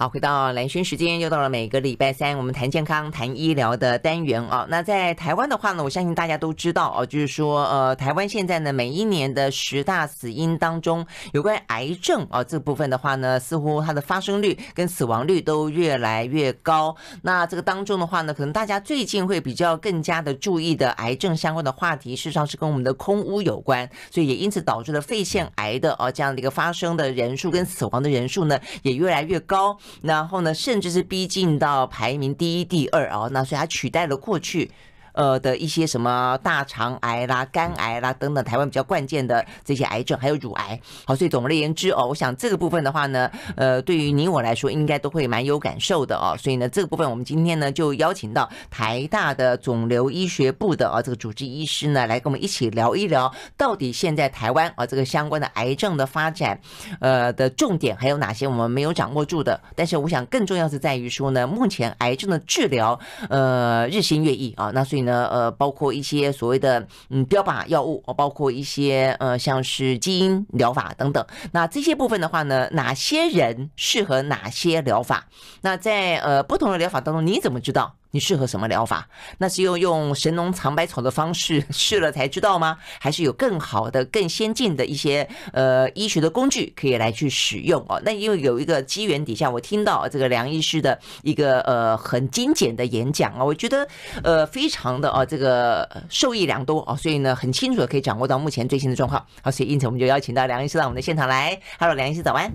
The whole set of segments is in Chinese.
好，回到蓝轩时间，又到了每个礼拜三，我们谈健康、谈医疗的单元啊。那在台湾的话呢，我相信大家都知道哦，就是说，呃，台湾现在呢，每一年的十大死因当中，有关癌症啊这部分的话呢，似乎它的发生率跟死亡率都越来越高。那这个当中的话呢，可能大家最近会比较更加的注意的癌症相关的话题，事实上是跟我们的空污有关，所以也因此导致了肺腺癌的啊这样的一个发生的人数跟死亡的人数呢，也越来越高。然后呢，甚至是逼近到排名第一、第二啊，那所以它取代了过去。呃的一些什么大肠癌啦、肝癌啦等等，台湾比较关键的这些癌症，还有乳癌。好，所以总而言之哦，我想这个部分的话呢，呃，对于你我来说，应该都会蛮有感受的哦。所以呢，这个部分我们今天呢就邀请到台大的肿瘤医学部的啊这个主治医师呢，来跟我们一起聊一聊，到底现在台湾啊这个相关的癌症的发展，呃的重点还有哪些我们没有掌握住的？但是我想更重要是在于说呢，目前癌症的治疗呃日新月异啊，那所以呢。呢，呃，包括一些所谓的嗯标靶药物，包括一些呃像是基因疗法等等。那这些部分的话呢，哪些人适合哪些疗法？那在呃不同的疗法当中，你怎么知道？你适合什么疗法？那是用用神农尝百草的方式 试了才知道吗？还是有更好的、更先进的一些呃医学的工具可以来去使用哦？那因为有一个机缘底下，我听到这个梁医师的一个呃很精简的演讲啊，我觉得呃非常的啊这个受益良多啊，所以呢很清楚的可以掌握到目前最新的状况。好，所以因此我们就邀请到梁医师到我们的现场来。Hello，梁医师早安。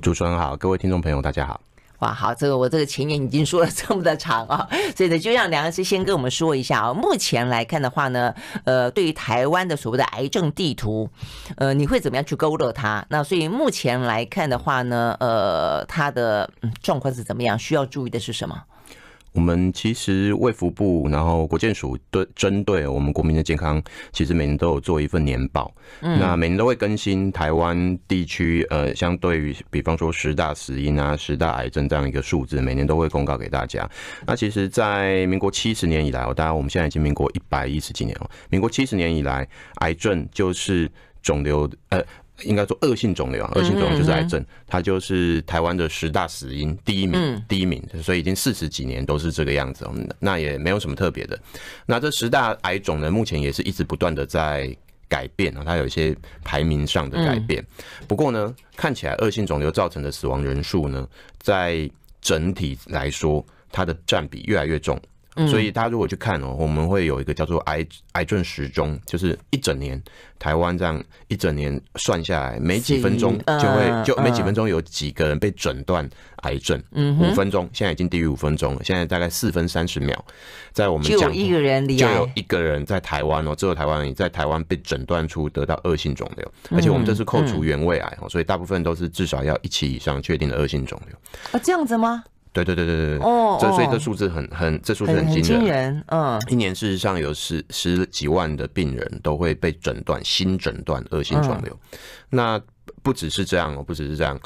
主持人好，各位听众朋友大家好。哇，好，这个我这个前言已经说了这么的长啊，所以呢，就让梁老师先跟我们说一下啊。目前来看的话呢，呃，对于台湾的所谓的癌症地图，呃，你会怎么样去勾勒它？那所以目前来看的话呢，呃，它的状况是怎么样？需要注意的是什么？我们其实卫福部，然后国健署对针对我们国民的健康，其实每年都有做一份年报。嗯，那每年都会更新台湾地区，呃，相对于比方说十大死因啊、十大癌症这样一个数字，每年都会公告给大家。那其实，在民国七十年以来，哦，当然我们现在已经民国一百一十几年了。民国七十年以来，癌症就是肿瘤，呃。应该说恶性肿瘤，恶性肿瘤就是癌症，它就是台湾的十大死因第一名，第一名，所以已经四十几年都是这个样子，那也没有什么特别的。那这十大癌种呢，目前也是一直不断的在改变啊，它有一些排名上的改变。不过呢，看起来恶性肿瘤造成的死亡人数呢，在整体来说，它的占比越来越重。所以大家如果去看哦，我们会有一个叫做癌癌症时钟，就是一整年台湾这样一整年算下来，每几分钟就会就每几分钟有几个人被诊断癌症。嗯，五分钟现在已经低于五分钟了，现在大概四分三十秒，在我们讲就一个人就有一个人在台湾哦，只有台湾人在台湾被诊断出得到恶性肿瘤，而且我们这是扣除原位癌哦，所以大部分都是至少要一期以上确定的恶性肿瘤。啊，这样子吗？对对对对对哦，这所以这数字很很，这数字很惊人，惊人，嗯，一年事实上有十十几万的病人都会被诊断新诊断恶性肿瘤，那不只是这样哦，不只是这样。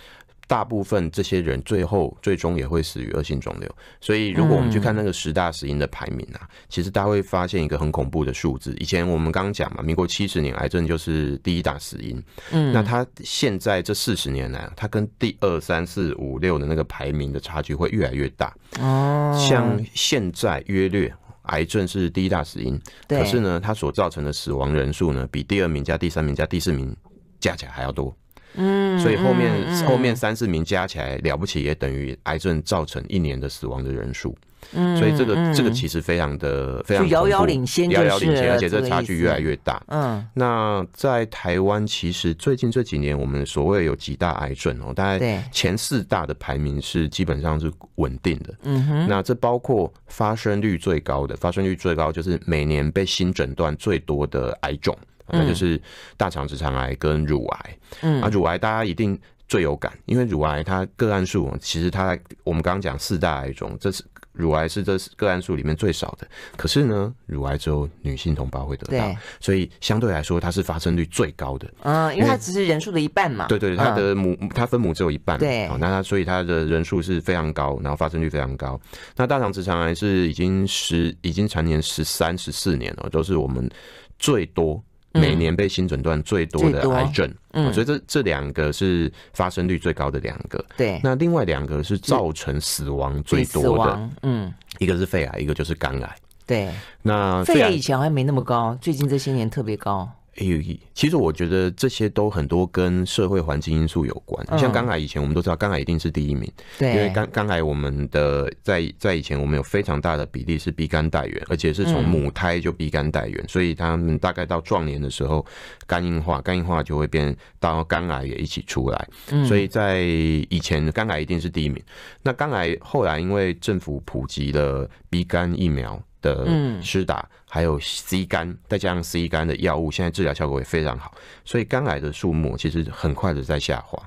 大部分这些人最后最终也会死于恶性肿瘤，所以如果我们去看那个十大死因的排名啊，其实大家会发现一个很恐怖的数字。以前我们刚刚讲嘛，民国七十年癌症就是第一大死因，嗯，那它现在这四十年来，它跟第二、三、四、五、六的那个排名的差距会越来越大。哦，像现在约略癌症是第一大死因，可是呢，它所造成的死亡人数呢，比第二名加第三名加第四名加起来还要多。嗯，所以后面后面三四名加起来了不起，也等于癌症造成一年的死亡的人数。嗯，所以这个这个其实非常的非常遥遥领先，遥遥领先，而且这差距越来越大。嗯，那在台湾，其实最近这几年，我们所谓有几大癌症哦，大概前四大的排名是基本上是稳定的。嗯哼，那这包括发生率最高的，发生率最高就是每年被新诊断最多的癌种。那就是大肠直肠癌跟乳癌，嗯，啊，乳癌大家一定最有感，因为乳癌它个案数其实它我们刚刚讲四大癌种，这是乳癌是这个案数里面最少的，可是呢，乳癌只有女性同胞会得到，所以相对来说它是发生率最高的，嗯，因为它只是人数的一半嘛，对对，它的母它分母只有一半，对，那它所以它的人数是非常高，然后发生率非常高，那大肠直肠癌是已经十已经蝉联十三十四年了，都是我们最多。每年被新诊断最多的癌症。嗯，所以这这两个是发生率最高的两个。对，那另外两个是造成死亡最多的。嗯，一个是肺癌，一个就是肝癌。对，那肺癌以前好像没那么高，最近这些年特别高。哎呦，其实我觉得这些都很多跟社会环境因素有关。像肝癌以前我们都知道，肝癌一定是第一名，对，因为肝肝癌我们的在在以前我们有非常大的比例是鼻肝带源，而且是从母胎就鼻肝带原，所以他们大概到壮年的时候肝硬化，肝硬化就会变到肝癌也一起出来。所以在以前肝癌一定是第一名。那肝癌后来因为政府普及了鼻肝疫苗。的施打，还有 C 肝，再加上 C 肝的药物，现在治疗效果也非常好，所以肝癌的数目其实很快的在下滑。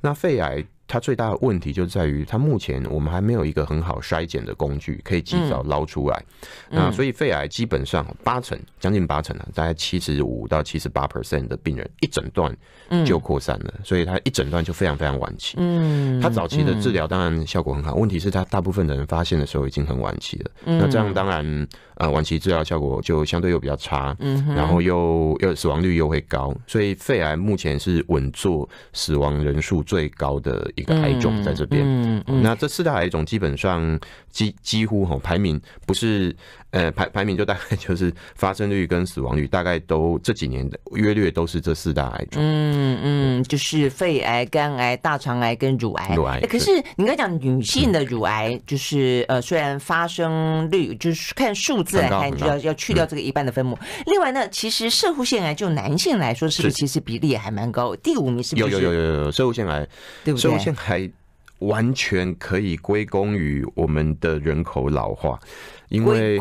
那肺癌。它最大的问题就在于，它目前我们还没有一个很好筛检的工具，可以及早捞出来。嗯、那所以肺癌基本上八成，将近八成啊，大概七十五到七十八 percent 的病人一诊断就扩散了，嗯、所以它一诊断就非常非常晚期。嗯，它早期的治疗当然效果很好，问题是它大部分的人发现的时候已经很晚期了。那这样当然呃晚期治疗效果就相对又比较差，嗯，然后又又死亡率又会高，所以肺癌目前是稳坐死亡人数最高的。一个癌种在这边，嗯嗯，那这四大癌种基本上几几乎哈排名不是呃排排名就大概就是发生率跟死亡率大概都这几年的约略都是这四大癌种，嗯嗯，就是肺癌、肝癌、大肠癌跟乳癌。乳癌，可是你刚讲女性的乳癌，就是呃虽然发生率就是看数字来看，就要要去掉这个一半的分母。另外呢，其实射护腺癌就男性来说，是不是其实比例也还蛮高？第五名是不是？有有有有有射护腺癌，对不对？还完全可以归功于我们的人口老化，因为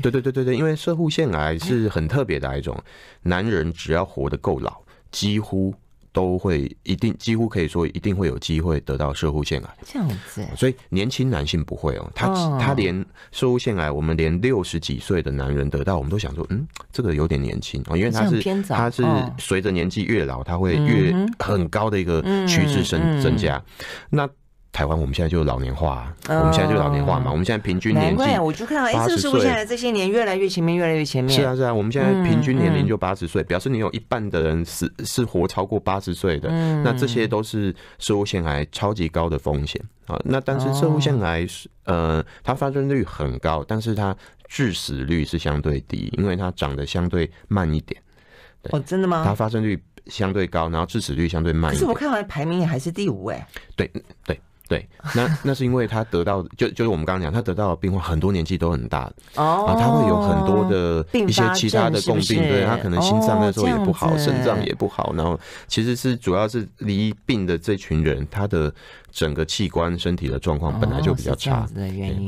对对对对对，因为射护腺癌是很特别的癌种，男人只要活得够老，几乎。都会一定几乎可以说一定会有机会得到射护腺癌。这样子，所以年轻男性不会哦，他他连射护腺癌，我们连六十几岁的男人得到，我们都想说，嗯，这个有点年轻哦，因为他是他是随着年纪越老，他会越很高的一个趋势增增加，那。台湾我们现在就老年化，我们现在就老年化嘛。我们现在平均年纪，我就看到，哎，这个摄护腺癌这些年越来越前面，越来越前面。是啊，是啊，我们现在平均年龄就八十岁，表示你有一半的人是是活超过八十岁的。那这些都是摄护腺癌超级高的风险啊。那但是摄护腺癌是呃，它发生率很高，但是它致死率是相对低，因为它长得相对慢一点。哦，真的吗？它发生率相对高，然后致死率相对慢一点。可是我看完排名也还是第五哎。对对。对，那那是因为他得到就就是我们刚刚讲，他得到的病患很多年纪都很大哦，他会有很多的一些其他的共病，对，他可能心脏那时候也不好，肾脏也不好，然后其实是主要是离病的这群人，他的整个器官身体的状况本来就比较差，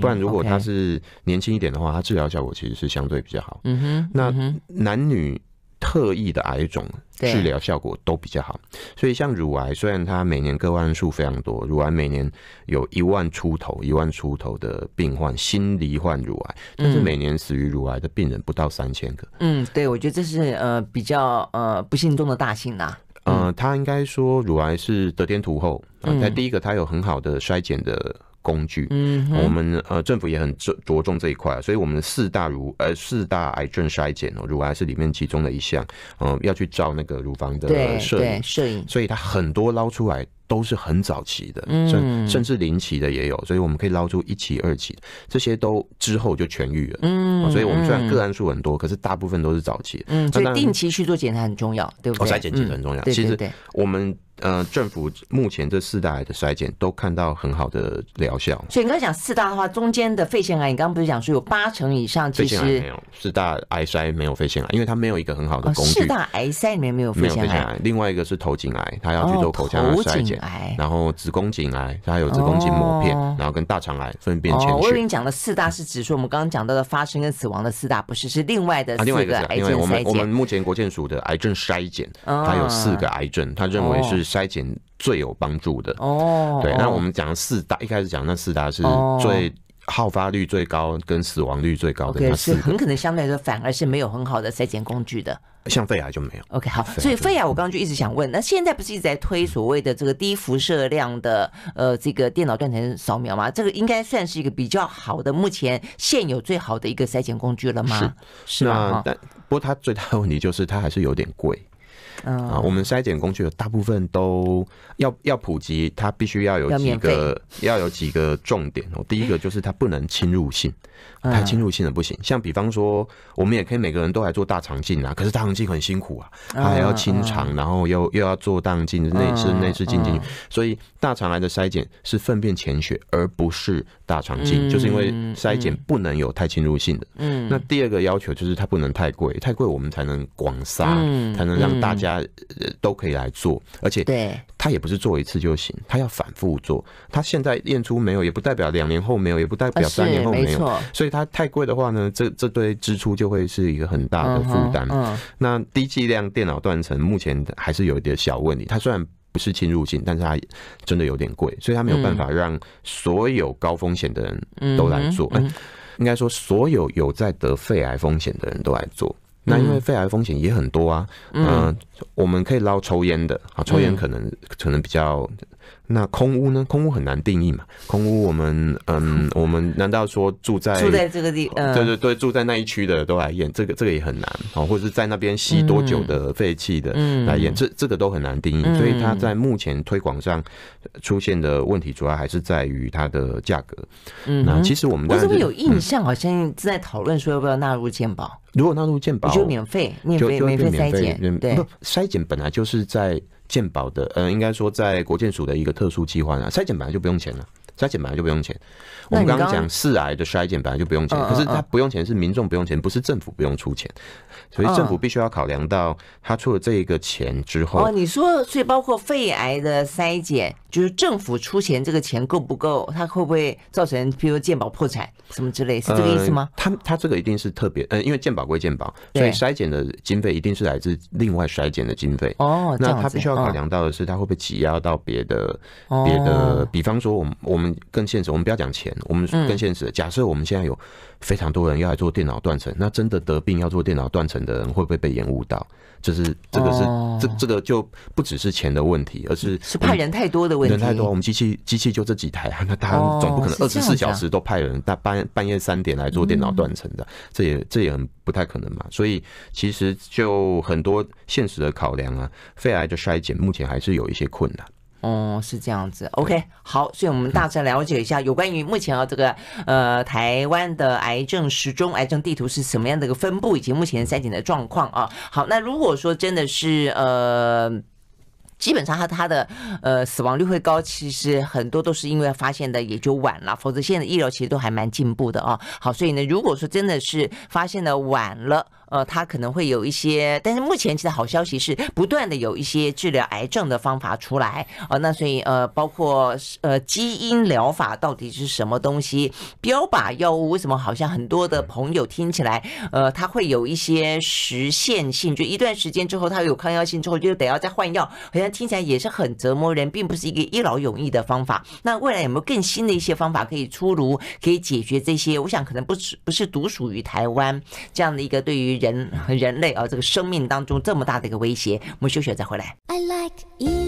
不然如果他是年轻一点的话，他治疗效果其实是相对比较好。嗯哼，那男女。特异的癌种治疗效果都比较好，所以像乳癌，虽然它每年个案数非常多，乳癌每年有一万出头、一万出头的病患新罹患乳癌，但是每年死于乳癌的病人不到三千个。嗯，对，我觉得这是呃比较呃不幸中的大幸呐。呃，他应该说乳癌是得天独厚啊，在第一个，它有很好的衰减的。工具，嗯，我们呃政府也很着着重这一块，所以我们的四大乳呃四大癌症筛检哦，乳癌是里面其中的一项，嗯，要去照那个乳房的摄影。摄影，所以它很多捞出来都是很早期的，甚甚至零期的也有，所以我们可以捞出一期二期，这些都之后就痊愈了，嗯，所以我们虽然个案数很多，可是大部分都是早期，嗯，所以定期去做检查很重要，对不对？筛检其实很重要，其实我们。呃，政府目前这四大癌的筛检都看到很好的疗效。所以你刚才讲四大的话，中间的肺腺癌，你刚刚不是讲说有八成以上其实没有四大癌筛没有肺腺癌，因为它没有一个很好的工具。四大癌筛里面没有肺腺癌。另外一个是头颈癌，它要去做口腔的筛检。然后子宫颈癌，它还有子宫颈膜片，然后跟大肠癌粪便潜血。我跟你讲的四大是指说我们刚刚讲到的发生跟死亡的四大，不是是另外的四个癌症筛检。我们我们目前国健署的癌症筛检，它有四个癌症，他认为是筛检。最有帮助的哦，对，那我们讲四大，一开始讲那四大是最好发率最高跟死亡率最高的那是很可能相对来说反而是没有很好的筛检工具的。像肺癌就没有。OK，好，所以肺癌我刚刚就一直想问，那现在不是一直在推所谓的这个低辐射量的呃这个电脑断层扫描吗？这个应该算是一个比较好的，目前现有最好的一个筛检工具了吗？是，是吗？但不过它最大的问题就是它还是有点贵。啊，我们筛检工具的大部分都要要普及，它必须要有几个要有几个重点。哦。第一个就是它不能侵入性，太侵入性的不行。像比方说，我们也可以每个人都来做大肠镜啊，可是大肠镜很辛苦啊，它还要清肠，然后又又要做大肠镜内视内视镜进去，所以大肠癌的筛检是粪便潜血，而不是大肠镜，就是因为筛检不能有太侵入性的。嗯，那第二个要求就是它不能太贵，太贵我们才能广撒，才能让大家。呃，都可以来做，而且对，他也不是做一次就行，他要反复做。他现在验出没有，也不代表两年后没有，也不代表三年后没有。所以，他太贵的话呢，这这堆支出就会是一个很大的负担。嗯，那低剂量电脑断层目前还是有一点小问题。它虽然不是侵入性，但是它真的有点贵，所以它没有办法让所有高风险的人都来做。嗯，应该说，所有有在得肺癌风险的人都来做。那因为肺癌风险也很多啊，嗯、呃，我们可以捞抽烟的啊，抽烟可能可能比较。那空屋呢？空屋很难定义嘛。空屋，我们嗯，我们难道说住在住在这个地？呃，对对对，住在那一区的都来验，这个这个也很难哦。或者是在那边吸多久的废气的来验，这这个都很难定义。所以它在目前推广上出现的问题，主要还是在于它的价格。嗯，那其实我们我怎么有印象，好像正在讨论说要不要纳入健保？如果纳入健保，就免费，免费免费筛检。对，不筛检本来就是在。鉴宝的，呃，应该说在国健署的一个特殊计划啊，筛检本来就不用钱了，筛检本来就不用钱。我们刚刚讲四癌的筛检本来就不用钱，可是它不用钱是民众不用钱，不是政府不用出钱。所以政府必须要考量到，他出了这一个钱之后，哦，你说，所以包括肺癌的筛检，就是政府出钱，这个钱够不够？它会不会造成，譬如健保破产什么之类？是这个意思吗？他他这个一定是特别，呃，因为健保归健保，所以筛检的经费一定是来自另外筛检的经费。哦，那他必须要考量到的是，他会不会挤压到别的别的？比方说，我们我们更现实，我们不要讲钱，我们更现实。假设我们现在有非常多人要来做电脑断层，那真的得病要做电脑断层的人会不会被延误到？就是这个是这这个就不只是钱的问题，而是是派人太多的问题。人太多，我们机器机器就这几台，那他总不可能二十四小时都派人，大半半夜三点来做电脑断层的，这也这也很不太可能嘛。所以其实就很多现实的考量啊，肺癌的筛检目前还是有一些困难。哦，是这样子，OK，好，所以我们大致了解一下有关于目前啊这个呃台湾的癌症时钟癌症地图是什么样的一个分布，以及目前筛检的状况啊。好，那如果说真的是呃。基本上它它的呃死亡率会高，其实很多都是因为发现的也就晚了，否则现在的医疗其实都还蛮进步的啊。好，所以呢，如果说真的是发现的晚了，呃，它可能会有一些，但是目前其实好消息是不断的有一些治疗癌症的方法出来啊。那所以呃，包括呃基因疗法到底是什么东西？标靶药物为什么好像很多的朋友听起来呃它会有一些时限性，就一段时间之后它有抗药性之后就得要再换药，好像。听起来也是很折磨人，并不是一个一劳永逸的方法。那未来有没有更新的一些方法可以出炉，可以解决这些？我想可能不是不是独属于台湾这样的一个对于人和人类啊这个生命当中这么大的一个威胁。我们休息再回来。I like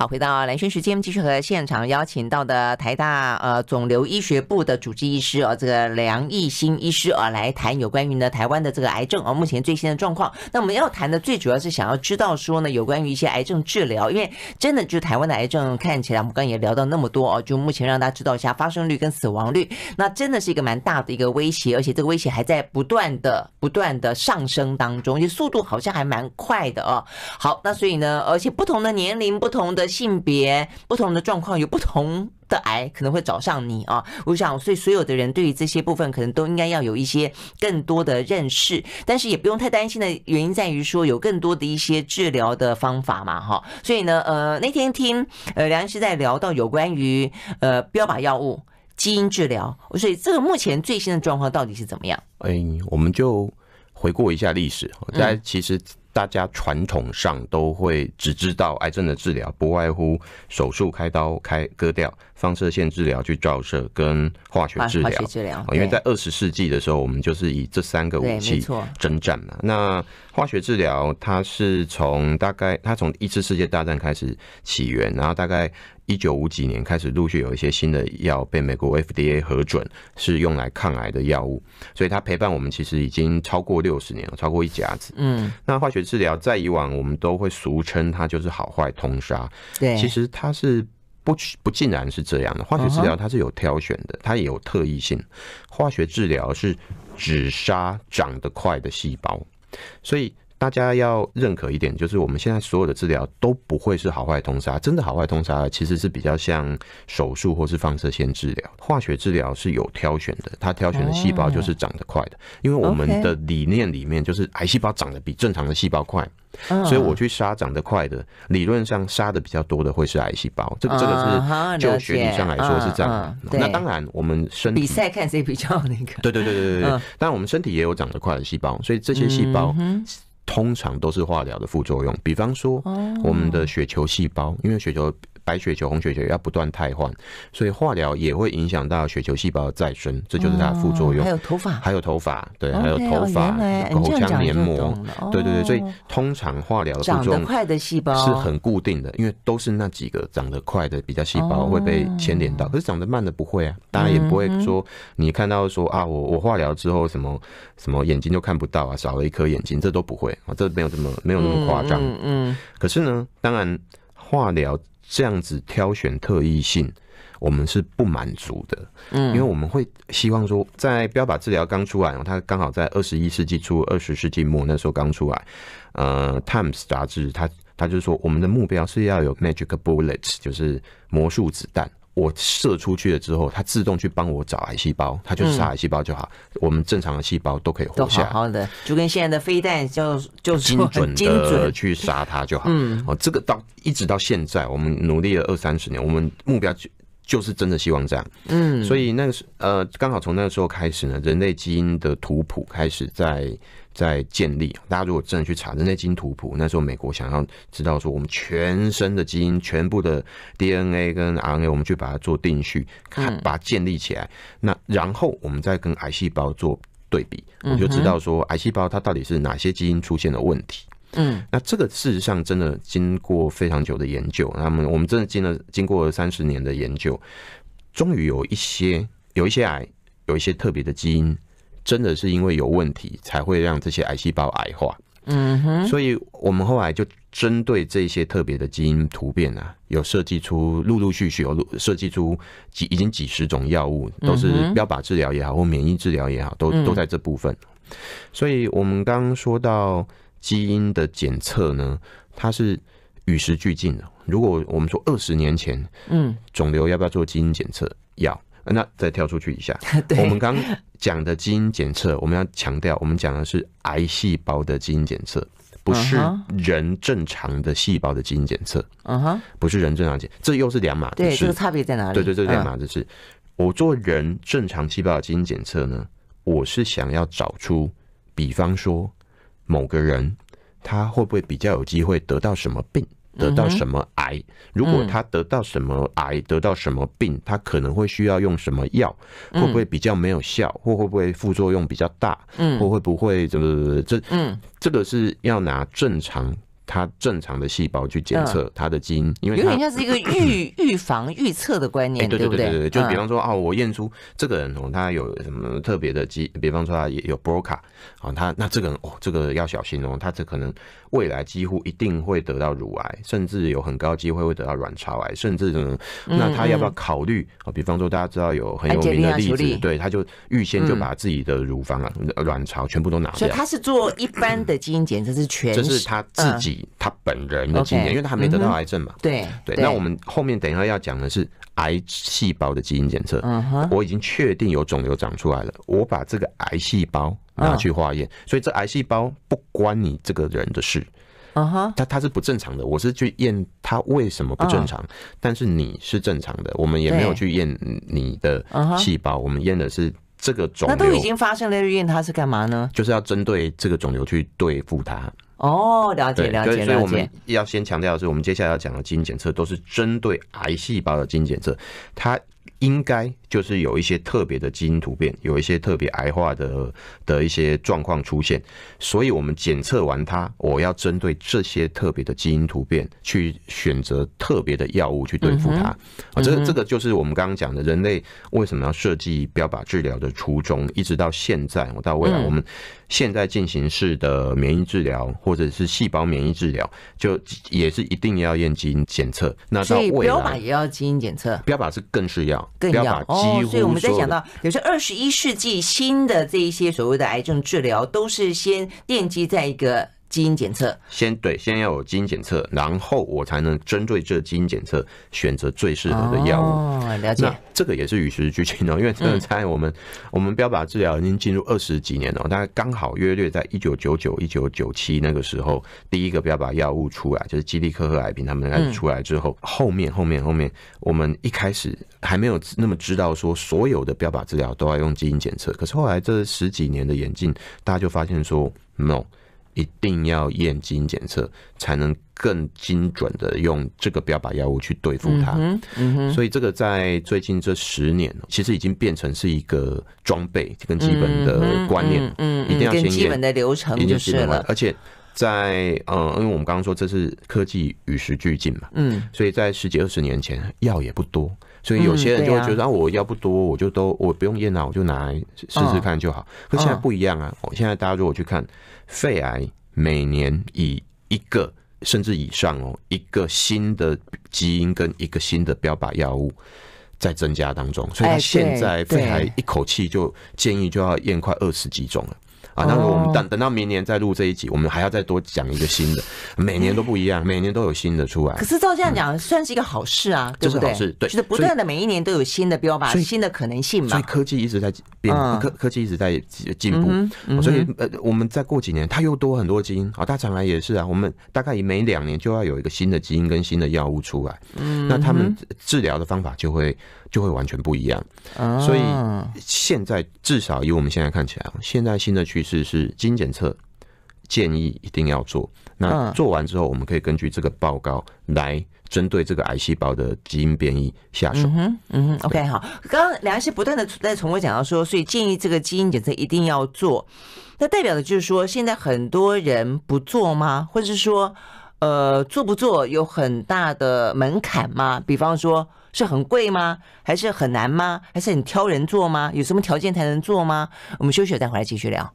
好，回到蓝轩时间，继续和现场邀请到的台大呃肿瘤医学部的主治医师啊，这个梁艺兴医师啊，来谈有关于呢台湾的这个癌症啊目前最新的状况。那我们要谈的最主要是想要知道说呢，有关于一些癌症治疗，因为真的就台湾的癌症看起来，我们刚刚也聊到那么多哦，就目前让大家知道一下发生率跟死亡率，那真的是一个蛮大的一个威胁，而且这个威胁还在不断的不断的上升当中，就速度好像还蛮快的哦。好，那所以呢，而且不同的年龄，不同的。性别不同的状况，有不同的癌可能会找上你啊！我想，所以所有的人对于这些部分，可能都应该要有一些更多的认识，但是也不用太担心的原因在于说，有更多的一些治疗的方法嘛，哈。所以呢，呃，那天听呃梁医师在聊到有关于呃标靶药物、基因治疗，所以这个目前最新的状况到底是怎么样？哎，我们就回顾一下历史，在其实。大家传统上都会只知道癌症的治疗，不外乎手术、开刀、开割掉、放射线治疗、去照射跟化学治疗。治疗，因为在二十世纪的时候，我们就是以这三个武器征战嘛。那化学治疗，它是从大概它从一次世界大战开始起源，然后大概。一九五几年开始陆续有一些新的药被美国 FDA 核准，是用来抗癌的药物，所以它陪伴我们其实已经超过六十年了，超过一甲子。嗯，那化学治疗在以往我们都会俗称它就是好坏通杀，对，其实它是不不尽然是这样的。化学治疗它是有挑选的，它也有特异性。化学治疗是只杀长得快的细胞，所以。大家要认可一点，就是我们现在所有的治疗都不会是好坏通杀。真的好坏通杀，其实是比较像手术或是放射线治疗。化学治疗是有挑选的，它挑选的细胞就是长得快的。因为我们的理念里面就是癌细胞长得比正常的细胞快，所以我去杀长得快的，理论上杀的比较多的会是癌细胞。这个这个是就学理上来说是这样。那当然，我们身体比赛看谁比较那个。对对对对对对。但，我们身体也有长得快的细胞，所以这些细胞。通常都是化疗的副作用，比方说我们的血球细胞，因为血球。白血球、红血球要不断汰换，所以化疗也会影响到血球细胞的再生，这就是它的副作用。还有头发，还有头发，对，还有头发、口腔黏膜，对对对。所以通常化疗的副作用长得快的细胞是很固定的，因为都是那几个长得快的比较细胞会被牵连到，可是长得慢的不会啊。当然也不会说你看到说啊，我我化疗之后什么什么眼睛就看不到啊，少了一颗眼睛，这都不会啊，这没有这么没有那么夸张。嗯，可是呢，当然化疗。这样子挑选特异性，我们是不满足的，嗯，因为我们会希望说，在标靶治疗刚出来，它刚好在二十一世纪初、二十世纪末那时候刚出来，呃，《Times》杂志它它就是说，我们的目标是要有 magic bullets，就是魔术子弹。我射出去了之后，它自动去帮我找癌细胞，它就是杀癌细胞就好。嗯、我们正常的细胞都可以活下来，好好的，就跟现在的飞弹就就精准的去杀它就好。嗯，哦，这个到一直到现在，我们努力了二三十年，我们目标就就是真的希望这样。嗯，所以那个时呃，刚好从那个时候开始呢，人类基因的图谱开始在。在建立，大家如果真的去查人类基因图谱，那时候美国想要知道说我们全身的基因、全部的 DNA 跟 RNA，我们去把它做定序，看把它建立起来。那然后我们再跟癌细胞做对比，我就知道说癌细胞它到底是哪些基因出现了问题。嗯，那这个事实上真的经过非常久的研究，那么我们真的经了经过了三十年的研究，终于有一些有一些癌有一些特别的基因。真的是因为有问题，才会让这些癌细胞癌化。嗯哼，所以我们后来就针对这些特别的基因突变啊，有设计出陆陆续续有设计出几已经几十种药物，都是标靶治疗也好，或免疫治疗也好，都都在这部分。所以我们刚刚说到基因的检测呢，它是与时俱进的。如果我们说二十年前，嗯，肿瘤要不要做基因检测？要。那再跳出去一下，我们刚讲的基因检测，我们要强调，我们讲的是癌细胞的基因检测，不是人正常的细胞的基因检测。嗯哼，不是人正常检，这又是两码子事。对，这个差别在哪里？对对，这两码子事。我做人正常细胞的基因检测呢，我是想要找出，比方说某个人他会不会比较有机会得到什么病。得到什么癌？如果他得到什么癌，得到什么病，他可能会需要用什么药？会不会比较没有效？或会不会副作用比较大？嗯，或会不会怎么这？嗯，这个是要拿正常。它正常的细胞去检测它的基因，因为有点像是一个 预预防预测的观念，对对对对对，就比方说啊，我验出这个人哦，他有什么特别的基，比方说他也有 BRCA 啊，他那这个人哦，这个要小心哦，他这可能未来几乎一定会得到乳癌，甚至有很高机会会得到卵巢癌，甚至呢，那他要不要考虑啊？比方说大家知道有很有名的例子，对，他就预先就把自己的乳房啊、卵巢全部都拿掉。所以他是做一般的基因检测，是全，这是他自己。他本人的基因，因为他还没得到癌症嘛。对对。那我们后面等一下要讲的是癌细胞的基因检测。嗯哼。我已经确定有肿瘤长出来了，我把这个癌细胞拿去化验，所以这癌细胞不关你这个人的事。啊哈。它它是不正常的，我是去验它为什么不正常，但是你是正常的，我们也没有去验你的细胞，我们验的是这个肿瘤。那都已经发生了，验它是干嘛呢？就是要针对这个肿瘤去对付它。哦，了解了解了解。所以我们要先强调的是，我们接下来要讲的基因检测都是针对癌细胞的基因检测，它应该就是有一些特别的基因突变，有一些特别癌化的的一些状况出现，所以我们检测完它，我要针对这些特别的基因突变去选择特别的药物去对付它。啊，这个这个就是我们刚刚讲的人类为什么要设计标靶治疗的初衷，一直到现在，我到未来我们现在进行式的免疫治疗或者是细胞免疫治疗，就也是一定要验基因检测。那到未来标靶也要基因检测，标靶是更是要。更要哦，所以我们在讲到，比如说二十一世纪新的这一些所谓的癌症治疗，都是先奠基在一个。基因检测，先对，先要有基因检测，然后我才能针对这基因检测选择最适合的药物。哦，了解。那这个也是与时俱进哦，因为真的在我们、嗯、我们标靶治疗已经进入二十几年了，大概刚好约略在一九九九、一九九七那个时候，第一个标靶药物出来，就是基利克和海平他们开始出来之后，嗯、后面后面后面，我们一开始还没有那么知道说所有的标靶治疗都要用基因检测，可是后来这十几年的演进，大家就发现说，no。一定要验基因检测，才能更精准的用这个标靶药物去对付它。嗯嗯。所以这个在最近这十年，其实已经变成是一个装备跟基本的观念。嗯，一定要先验基本的流程就是了。而且在嗯，因为我们刚刚说这是科技与时俱进嘛。嗯。所以在十几二十年前，药也不多，所以有些人就会觉得啊，我药不多，我就都我不用验啊，我就拿来试试看就好。可现在不一样啊！我现在大家如果去看。肺癌每年以一个甚至以上哦，一个新的基因跟一个新的标靶药物在增加当中，所以他现在肺癌一口气就建议就要验快二十几种了。啊，那我们等等到明年再录这一集，我们还要再多讲一个新的，每年都不一样，每年都有新的出来。可是照这样讲，算是一个好事啊，对不对？是，对，就是不断的每一年都有新的标靶，新的可能性嘛。所以科技一直在变，科科技一直在进步。所以呃，我们再过几年，它又多很多基因啊，大肠癌也是啊，我们大概每两年就要有一个新的基因跟新的药物出来，嗯，那他们治疗的方法就会。就会完全不一样，所以现在至少以我们现在看起来，现在新的趋势是基因检测建议一定要做。那做完之后，我们可以根据这个报告来针对这个癌细胞的基因变异下手。嗯嗯，OK，好。刚刚梁医师不断的在重复讲到说，所以建议这个基因检测一定要做。那代表的就是说，现在很多人不做吗？或者是说，呃，做不做有很大的门槛吗？比方说。是很贵吗？还是很难吗？还是很挑人做吗？有什么条件才能做吗？我们休息了，再回来继续聊。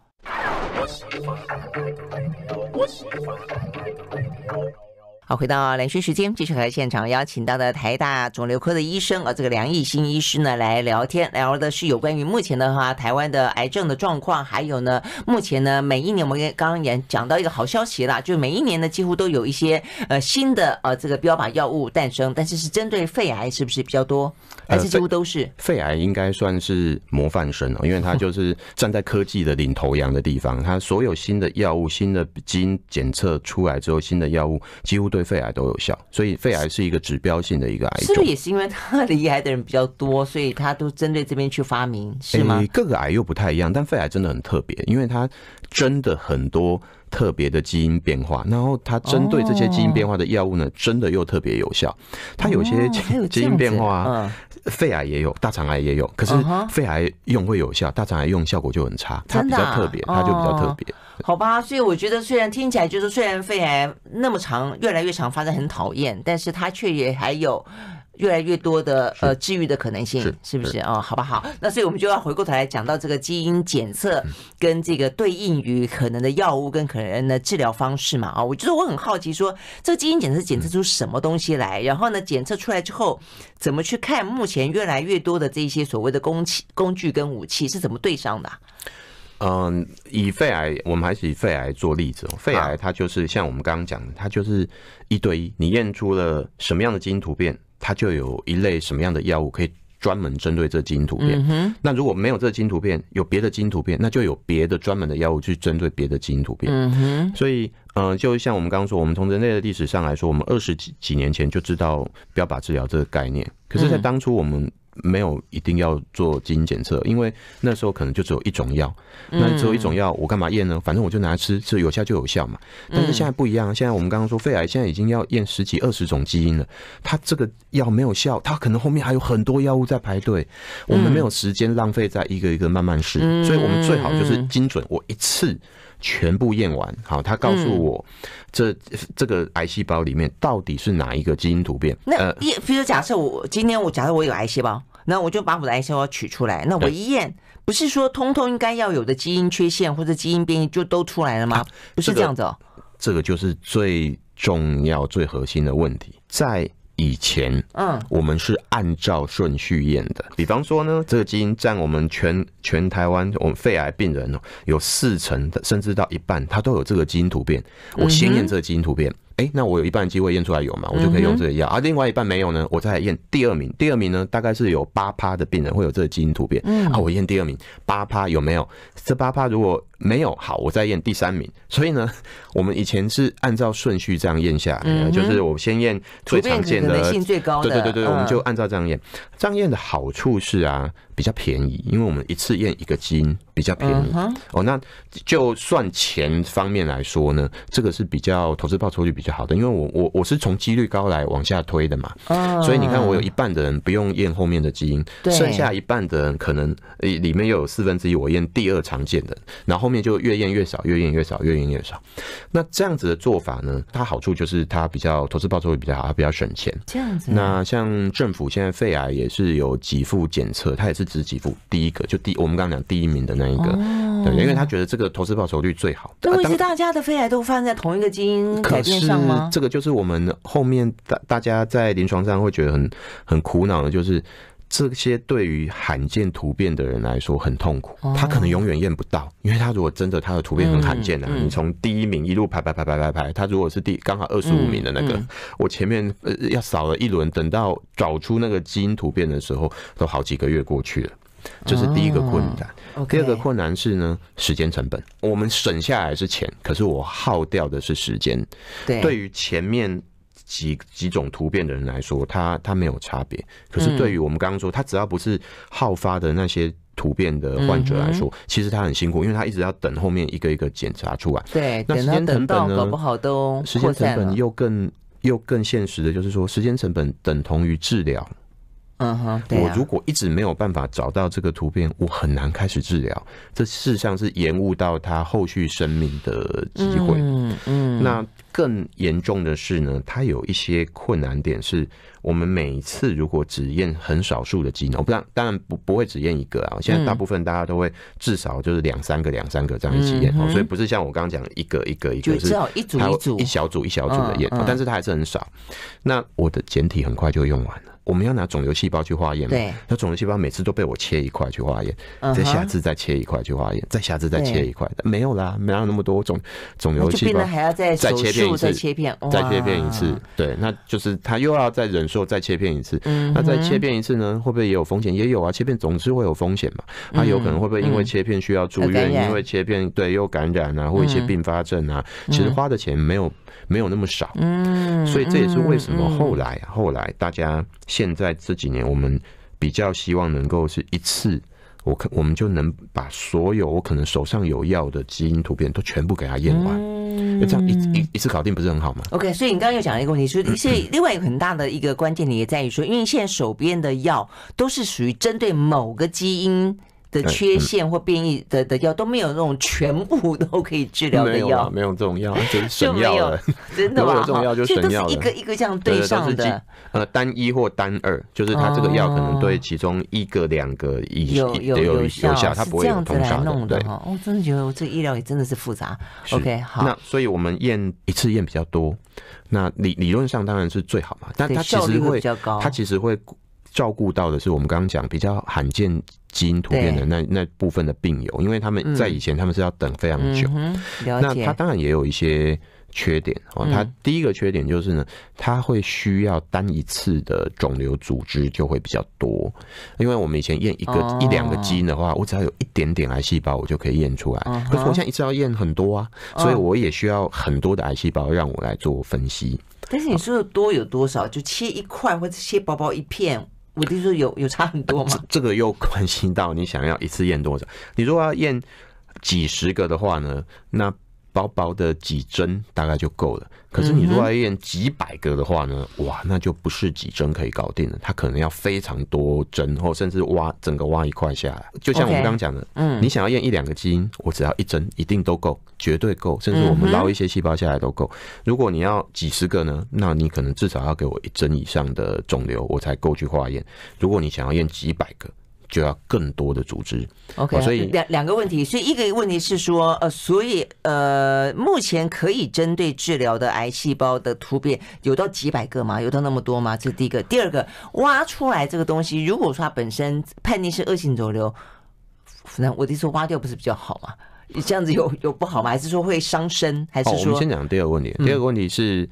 好，回到连续时间，继续和现场邀请到的台大肿瘤科的医生啊，这个梁毅欣医师呢来聊天，聊的是有关于目前的话台湾的癌症的状况，还有呢，目前呢每一年我们刚刚也讲到一个好消息啦，就每一年呢几乎都有一些呃新的呃这个标靶药物诞生，但是是针对肺癌是不是比较多？还是几乎都是？呃、肺癌应该算是模范生哦，因为它就是站在科技的领头羊的地方，它所有新的药物、新的基因检测出来之后，新的药物几乎。对肺癌都有效，所以肺癌是一个指标性的一个癌症。是不是也是因为他罹癌的人比较多，所以他都针对这边去发明，是吗？欸，各个癌又不太一样，但肺癌真的很特别，因为它真的很多特别的基因变化，然后它针对这些基因变化的药物呢，真的又特别有效。它有些基因变化，肺癌也有，大肠癌也有，可是肺癌用会有效，大肠癌用效果就很差，它比较特别，它就比较特别。好吧，所以我觉得虽然听起来就是虽然肺癌那么长，越来越长，发展很讨厌，但是它却也还有越来越多的呃治愈的可能性，是，是不是啊？哦，好不好？那所以我们就要回过头来讲到这个基因检测跟这个对应于可能的药物跟可能的治疗方式嘛啊，我觉得我很好奇说，这个基因检测检测出什么东西来，然后呢，检测出来之后怎么去看目前越来越多的这些所谓的工器工具跟武器是怎么对上的？嗯，以肺癌，我们还是以肺癌做例子哦。肺癌它就是像我们刚刚讲的，它就是一对一，你验出了什么样的基因突变，它就有一类什么样的药物可以专门针对这基因突变。那如果没有这基因突变，有别的基因突变，那就有别的专门的药物去针对别的基因突变。嗯。所以，嗯，就像我们刚刚说，我们从人类的历史上来说，我们二十几几年前就知道标靶治疗这个概念。可是，在当初我们没有一定要做基因检测，因为那时候可能就只有一种药，那只有一种药，我干嘛验呢？反正我就拿来吃，吃有效就有效嘛。但是现在不一样，现在我们刚刚说肺癌现在已经要验十几二十种基因了，它这个药没有效，它可能后面还有很多药物在排队，我们没有时间浪费在一个一个慢慢试，所以我们最好就是精准，我一次。全部验完，好，他告诉我这这个癌细胞里面到底是哪一个基因突变？那一，比如假设我今天我假设我有癌细胞，那我就把我的癌细胞取出来，那我一验，不是说通通应该要有的基因缺陷或者基因变异就都出来了吗？不是这样子哦。这个就是最重要、最核心的问题，在。以前，嗯，我们是按照顺序验的。比方说呢，这个基因占我们全全台湾我们肺癌病人哦，有四成的，甚至到一半，他都有这个基因突变。我先验这个基因突变。哎、欸，那我有一半机会验出来有嘛，我就可以用这个药。而、嗯啊、另外一半没有呢，我再来验第二名。第二名呢，大概是有八趴的病人会有这个基因突变。嗯，啊，我验第二名，八趴有没有？这八趴如果没有，好，我再验第三名。所以呢，我们以前是按照顺序这样验下来的，嗯、就是我先验最常见的，性最高的，对对对对，我们就按照这样验。这样验的好处是啊。比较便宜，因为我们一次验一个基因比较便宜。Uh. 哦，那就算钱方面来说呢，这个是比较投资报酬率比较好的，因为我我我是从几率高来往下推的嘛。Uh. 所以你看，我有一半的人不用验后面的基因，剩下一半的人可能里面又有四分之一我验第二常见的，然后后面就越验越少，越验越少，越验越少。那这样子的做法呢，它好处就是它比较投资报酬率比较好，它比较省钱。这样子。那像政府现在肺癌也是有给付检测，它也是。只给付第一个，就第我们刚刚讲第一名的那一个，哦、对，因为他觉得这个投资报酬率最好。对，是大家的肺癌都放在同一个基因改变上吗？这个就是我们后面大大家在临床上会觉得很很苦恼的，就是这些对于罕见突变的人来说很痛苦，他可能永远验不到，因为他如果真的他的突变很罕见的，你从第一名一路排排排排排排，他如果是第刚好二十五名的那个，我前面呃要扫了一轮，等到找出那个基因突变的时候，都好几个月过去了。这是第一个困难，第二个困难是呢，时间成本。我们省下来是钱，可是我耗掉的是时间。对，对于前面几几种突变的人来说，他他没有差别。可是对于我们刚刚说，他只要不是好发的那些突变的患者来说，嗯、其实他很辛苦，因为他一直要等后面一个一个检查出来。对，那时间成本呢？搞不好都时间成本又更又更现实的就是说，时间成本等同于治疗。嗯哼，我如果一直没有办法找到这个突变，我很难开始治疗。这事实上是延误到他后续生命的机会。嗯嗯，那更严重的是呢，它有一些困难点，是我们每一次如果只验很少数的基因，我不当当然不不会只验一个啊。现在大部分大家都会至少就是两三个、两三个这样一起验，所以不是像我刚刚讲的一个一个一个，是一组一组、一小组一小组的验，但是它还是很少。那我的简体很快就用完了。我们要拿肿瘤细胞去化验嘛？对。那肿瘤细胞每次都被我切一块去化验，再下次再切一块去化验，再下次再切一块，没有啦，没有那么多肿肿瘤细胞，还要再再切片一次，切片，再切片一次。对，那就是他又要再忍受再切片一次。那再切片一次呢？会不会也有风险？也有啊，切片总是会有风险嘛。他有可能会不会因为切片需要住院？因为切片对又感染啊，或一些并发症啊？其实花的钱没有没有那么少。嗯。所以这也是为什么后来后来大家。现在这几年，我们比较希望能够是一次，我可我们就能把所有我可能手上有药的基因突变都全部给它验完，那这样一一一次搞定不是很好吗？OK，所以你刚刚又讲了一个问题，所以是 另外一个很大的一个关键点也在于说，因为现在手边的药都是属于针对某个基因。的缺陷或变异的的药都没有那种全部 都可以治疗的药，没有这种药，就是神药了。真的吗？有这种药就神药，一个一个这样对上的。呃，单一或单二，就是它这个药可能对其中一个、两个以有有有效，它不会有通杀的。对，我真的觉得这医疗也真的是复杂。OK，好。那所以我们验一次验比较多，那理理论上当然是最好嘛，但它其实会它其实会。照顾到的是我们刚刚讲比较罕见基因突变的那那部分的病友，因为他们在以前他们是要等非常久。那他当然也有一些缺点哦。他第一个缺点就是呢，他会需要单一次的肿瘤组织就会比较多，因为我们以前验一个一两个基因的话，我只要有一点点癌细胞，我就可以验出来。可是我现在一次要验很多啊，所以我也需要很多的癌细胞让我来做分析。但是你说的多有多少？就切一块或者切薄薄一片。我听说有有差很多吗？这个又关心到你想要一次验多少。你如果要验几十个的话呢，那薄薄的几针大概就够了。可是你如果要验几百个的话呢，哇，那就不是几针可以搞定了，它可能要非常多针，或甚至挖整个挖一块下来。就像我们刚刚讲的，嗯，你想要验一两个基因，我只要一针一定都够，绝对够，甚至我们捞一些细胞下来都够。如果你要几十个呢，那你可能至少要给我一针以上的肿瘤，我才够去化验。如果你想要验几百个。就要更多的组织，OK，所以两两个问题，所以一个问题是说，呃，所以呃，目前可以针对治疗的癌细胞的突变有到几百个吗？有到那么多吗？这是第一个。第二个，挖出来这个东西，如果说它本身判定是恶性肿瘤，那我的意思说挖掉不是比较好吗？你这样子有有不好吗？还是说会伤身？还是说？我们先讲第二个问题。第二个问题是，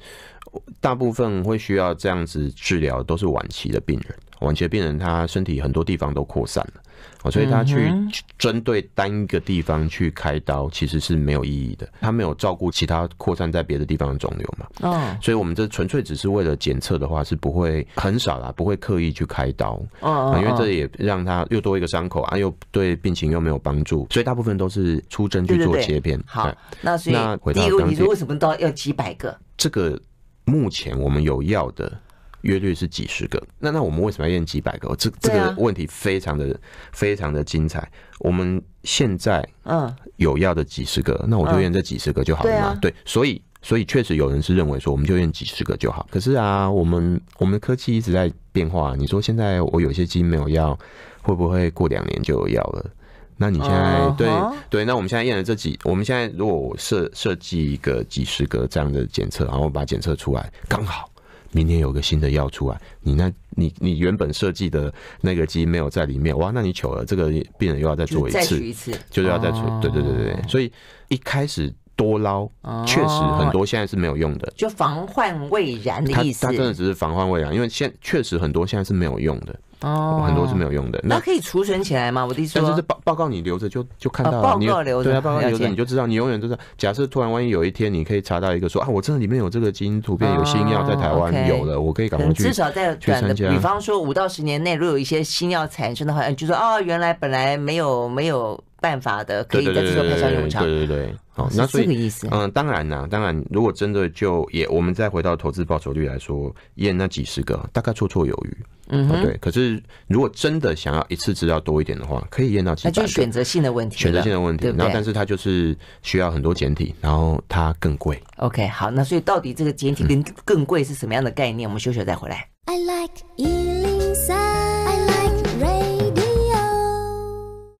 大部分会需要这样子治疗都是晚期的病人。晚期的病人他身体很多地方都扩散了，所以他去针对单一个地方去开刀其实是没有意义的，他没有照顾其他扩散在别的地方的肿瘤嘛。哦，所以我们这纯粹只是为了检测的话，是不会很少啦，不会刻意去开刀。哦，因为这也让他又多一个伤口啊，又对病情又没有帮助，所以大部分都是出针去做切片。好，那所以第一个问题是为什么都要几百个？这个目前我们有药的。约率是几十个，那那我们为什么要验几百个？这这个问题非常的非常的精彩。我们现在嗯有药的几十个，那我就验这几十个就好了嘛？对，所以所以确实有人是认为说，我们就验几十个就好。可是啊，我们我们的科技一直在变化。你说现在我有些基因没有药，会不会过两年就有药了？那你现在对对，那我们现在验了这几，我们现在如果我设设计一个几十个这样的检测，然后把它检测出来，刚好。明天有个新的药出来，你那，你你原本设计的那个基因没有在里面，哇，那你糗了，这个病人又要再做一次，再取一次，就是要再取，对对对对对，所以一开始多捞，确实很多现在是没有用的，就防患未然的意思，它真的只是防患未然，因为现确实很多现在是没有用的。哦，很多是没有用的。那可以储存起来吗？我的意思说，但是报报告你留着就就看到了。报告留着，对啊，报告留着你就知道，你永远都是。假设突然万一有一天你可以查到一个说啊，我真的里面有这个基因突变，有新药在台湾有了，我可以赶快去。至少在短的，比方说五到十年内，如果有一些新药产生的话，就说哦，原来本来没有没有办法的，可以在这时候派上用场。对对对，好，那所以嗯，当然啦，当然，如果真的就也，我们再回到投资报酬率来说，验那几十个，大概绰绰有余。嗯，对。可是如果真的想要一次资料多一点的话，可以验到几。那就是选择性的问题。选择性的问题。然后，但是它就是需要很多简体，然后它更贵。OK，好，那所以到底这个简体跟更贵是什么样的概念？我们休息再回来。I like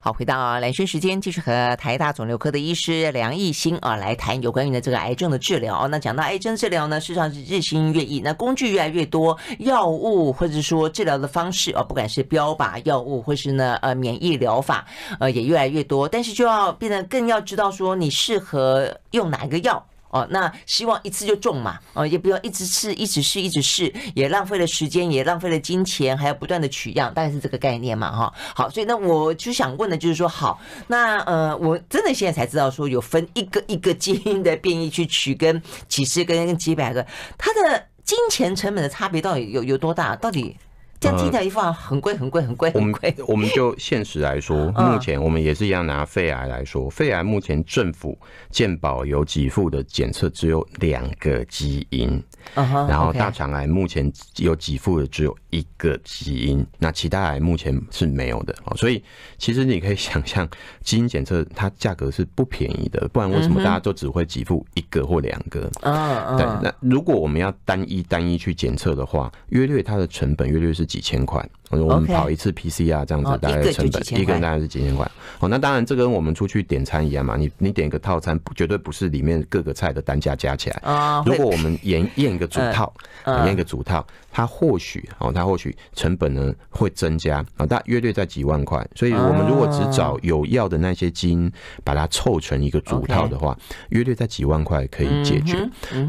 好，回到蓝轩时间，继续和台大肿瘤科的医师梁艺兴啊来谈有关于的这个癌症的治疗。那讲到癌症治疗呢，事实上是日新月异，那工具越来越多，药物或者说治疗的方式啊，不管是标靶药物或是呢呃免疫疗法，呃也越来越多，但是就要变得更要知道说你适合用哪一个药。哦，那希望一次就中嘛，哦，也不要一直试，一直试，一直试，也浪费了时间，也浪费了金钱，还要不断的取样，大概是这个概念嘛，哈。好，所以那我就想问的就是说，好，那呃，我真的现在才知道说有分一个一个基因的变异去取，跟几十个跟几百个，它的金钱成本的差别到底有有多大？到底？这样听起来一副很贵很贵很贵很贵。我们就现实来说，目前我们也是一样拿肺癌来说，肺癌目前政府健保有给付的检测只有两个基因，然后大肠癌目前有给付的只有一个基因，那其他癌目前是没有的哦。所以其实你可以想象，基因检测它价格是不便宜的，不然为什么大家都只会给付一个或两个？嗯对，那如果我们要单一单一去检测的话，约略它的成本约略是。几千块，我们跑一次 PCR 这样子，大概成本一个人大概是几千块。哦，那当然这跟我们出去点餐一样嘛，你你点一个套餐，绝对不是里面各个菜的单价加起来。啊如果我们验验 一个组套，验一个组套。它或许哦，它或许成本呢会增加啊，大约略在几万块。所以我们如果只找有药的那些基因，把它凑成一个组套的话，约略在几万块可以解决。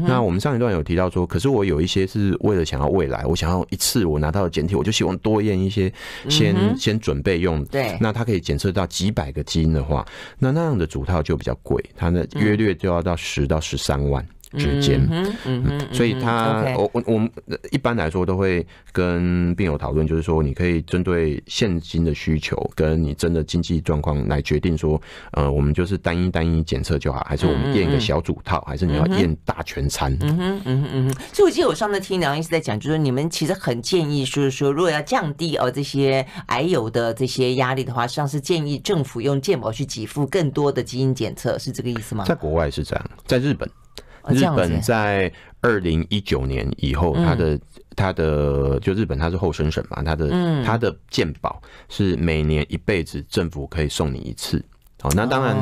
那我们上一段有提到说，可是我有一些是为了想要未来，我想要一次我拿到的检体，我就希望多验一些，先先准备用。对，那它可以检测到几百个基因的话，那那样的组套就比较贵，它的约略就要到十到十三万。之间，嗯嗯，所以他我我我们一般来说都会跟病友讨论，就是说你可以针对现金的需求跟你真的经济状况来决定说，呃，我们就是单一单一检测就好，还是我们验一个小组套，还是你要验大全餐？嗯哼嗯哼嗯哼。所以我记得我上次听梁医师在讲，就是说你们其实很建议，就是说如果要降低哦这些癌友的这些压力的话，实际上是建议政府用健保去给付更多的基因检测，是这个意思吗？在国外是这样，在日本。日本在二零一九年以后，它的它的就日本它是后生省嘛，它的它的健保是每年一辈子政府可以送你一次。好，那当然，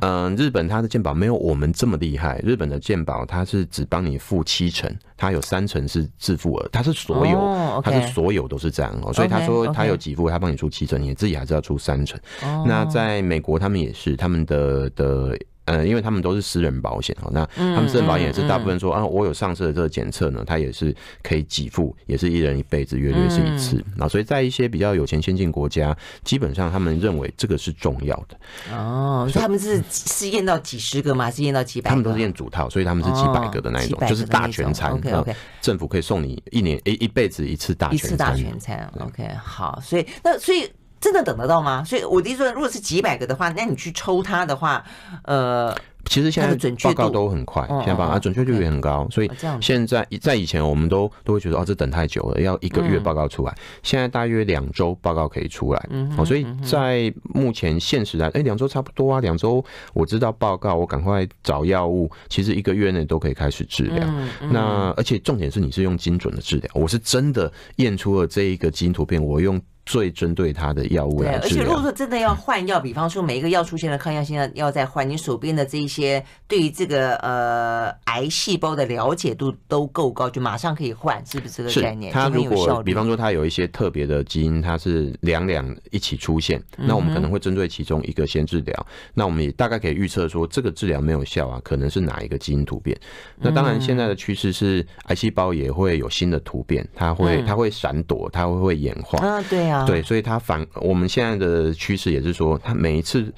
嗯，日本它的健保没有我们这么厉害。日本的健保它是只帮你付七成，它有三成是自付额，它是所有，它是所有都是这样哦。所以他说他有给付，他帮你出七成，你自己还是要出三成。那在美国他们也是他们的的。嗯，因为他们都是私人保险哦，那他们私人保险也是大部分说啊，我有上次的这个检测呢，它也是可以给付，也是一人一辈子，约略是一次。那所以在一些比较有钱先进国家，基本上他们认为这个是重要的。哦，他们是是验到几十个吗？还是验到几百个？他们都是验主套，所以他们是几百个的那一种，就是大全餐。OK OK，政府可以送你一年一一辈子一次大全餐。一次大全餐。OK，好，所以那所以。真的等得到吗？所以我的意思说，如果是几百个的话，那你去抽它的话，呃，其实现在报告都很快，现在报告准确率也很高。所以现在在以前我们都都会觉得哦，这等太久了，要一个月报告出来。现在大约两周报告可以出来。哦，所以在目前现实来，哎，两周差不多啊，两周我知道报告，我赶快找药物，其实一个月内都可以开始治疗。那而且重点是你是用精准的治疗，我是真的验出了这一个基因突变，我用。最针对他的药物来治疗。对，而且如果说真的要换药，比方说每一个药出现了抗药性，要要再换，你手边的这一些对于这个呃癌细胞的了解度都够高，就马上可以换，是不是这个概念？他如果比方说他有一些特别的基因，它是两两一起出现，那我们可能会针对其中一个先治疗。那我们也大概可以预测说，这个治疗没有效啊，可能是哪一个基因突变？那当然，现在的趋势是癌细胞也会有新的突变，它会它会闪躲，它会会演化啊，对啊。对，所以它反我们现在的趋势也是说，它每一次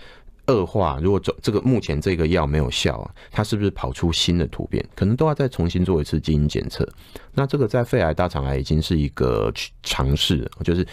恶化，如果这这个目前这个药没有效，它是不是跑出新的突变，可能都要再重新做一次基因检测。那这个在肺癌、大肠癌已经是一个尝试，就是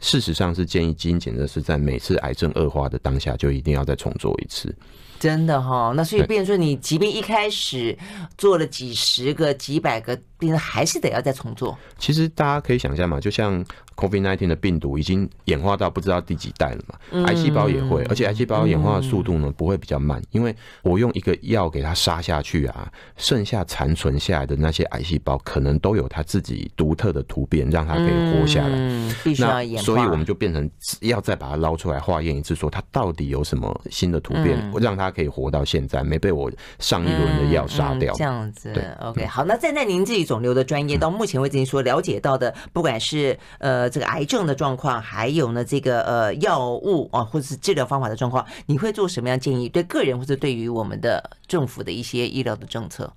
事实上是建议基因检测是在每次癌症恶化的当下就一定要再重做一次。真的哈，那所以变成说，你即便一开始做了几十个、几百个，病人还是得要再重做。其实大家可以想象嘛，就像 COVID-19 的病毒已经演化到不知道第几代了嘛，癌细胞也会，而且癌细胞演化的速度呢不会比较慢，因为我用一个药给它杀下去啊，剩下残存下来的那些癌细胞可能都有它自己独特的突变，让它可以活下来。嗯，必须要演化。所以我们就变成要再把它捞出来化验一次，说它到底有什么新的突变，让它。可以活到现在，没被我上一轮的药杀掉。嗯嗯，这样子，对，OK，好。那站在您自己肿瘤的专业，到目前为止您所了解到的，不管是呃这个癌症的状况，还有呢这个呃药物啊，或者是治疗方法的状况，你会做什么样建议？对个人或者对于我们的政府的一些医疗的政策？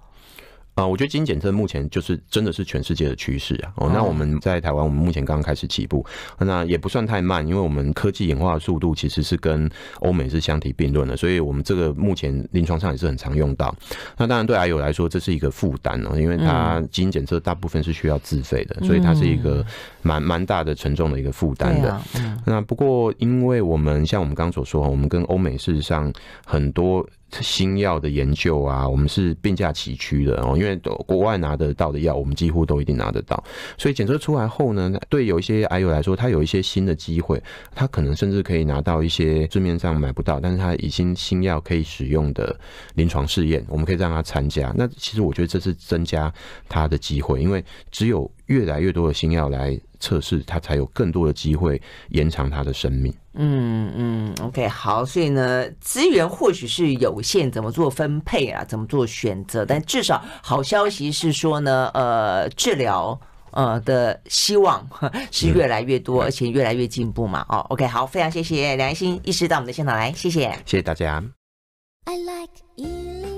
啊，我觉得基因检测目前就是真的是全世界的趋势啊。哦，那我们在台湾，我们目前刚刚开始起步，那也不算太慢，因为我们科技演化的速度其实是跟欧美是相提并论的，所以我们这个目前临床上也是很常用到。那当然对癌友来说，这是一个负担哦，因为它基因检测大部分是需要自费的，所以它是一个蛮蛮大的沉重的一个负担的。那不过，因为我们像我们刚刚所说，我们跟欧美事实上很多。新药的研究啊，我们是并驾齐驱的哦，因为国外拿得到的药，我们几乎都一定拿得到。所以检测出来后呢，对有一些癌友来说，他有一些新的机会，他可能甚至可以拿到一些市面上买不到，但是他已经新药可以使用的临床试验，我们可以让他参加。那其实我觉得这是增加他的机会，因为只有越来越多的新药来测试，他才有更多的机会延长他的生命。嗯嗯，OK，好，所以呢，资源或许是有限，怎么做分配啊？怎么做选择？但至少好消息是说呢，呃，治疗呃的希望是越来越多，而且越来越进步嘛。哦，OK，好，非常谢谢梁一心医师到我们的现场来，谢谢，谢谢大家。I like